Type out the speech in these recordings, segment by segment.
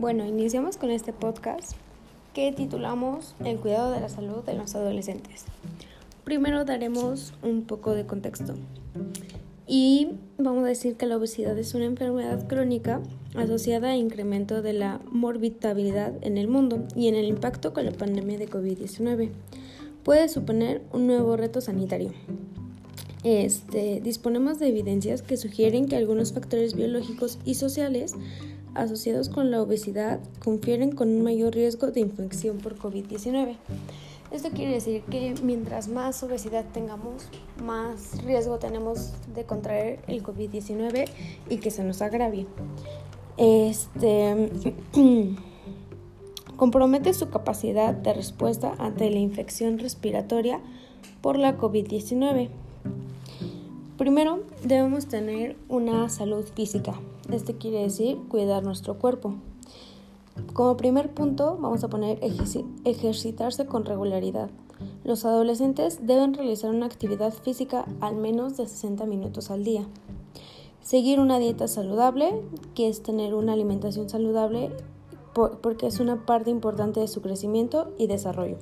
Bueno, iniciamos con este podcast que titulamos El cuidado de la salud de los adolescentes. Primero daremos un poco de contexto y vamos a decir que la obesidad es una enfermedad crónica asociada a incremento de la morbidabilidad en el mundo y en el impacto con la pandemia de COVID-19. Puede suponer un nuevo reto sanitario. Este, disponemos de evidencias que sugieren que algunos factores biológicos y sociales asociados con la obesidad confieren con un mayor riesgo de infección por COVID-19. Esto quiere decir que mientras más obesidad tengamos, más riesgo tenemos de contraer el COVID-19 y que se nos agravie. Este compromete su capacidad de respuesta ante la infección respiratoria por la COVID-19. Primero, debemos tener una salud física. Esto quiere decir cuidar nuestro cuerpo. Como primer punto, vamos a poner ejercitarse con regularidad. Los adolescentes deben realizar una actividad física al menos de 60 minutos al día. Seguir una dieta saludable, que es tener una alimentación saludable porque es una parte importante de su crecimiento y desarrollo.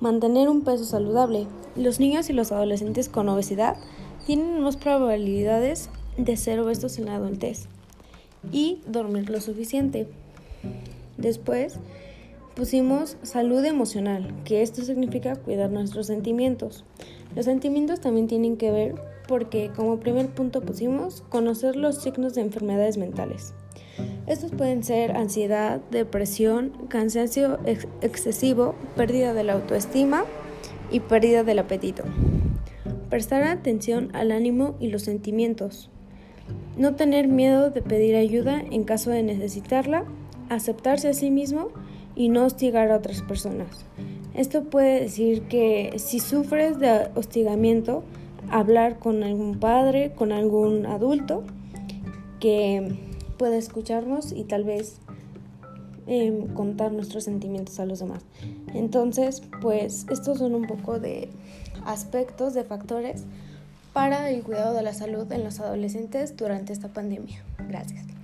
Mantener un peso saludable. Los niños y los adolescentes con obesidad tienen más probabilidades de ser obesos en la adultez y dormir lo suficiente. Después pusimos salud emocional, que esto significa cuidar nuestros sentimientos. Los sentimientos también tienen que ver porque como primer punto pusimos conocer los signos de enfermedades mentales. Estos pueden ser ansiedad, depresión, cansancio excesivo, pérdida de la autoestima y pérdida del apetito. Prestar atención al ánimo y los sentimientos. No tener miedo de pedir ayuda en caso de necesitarla. Aceptarse a sí mismo y no hostigar a otras personas. Esto puede decir que si sufres de hostigamiento, hablar con algún padre, con algún adulto que pueda escucharnos y tal vez em, contar nuestros sentimientos a los demás. Entonces, pues estos son un poco de aspectos, de factores para el cuidado de la salud en los adolescentes durante esta pandemia. Gracias.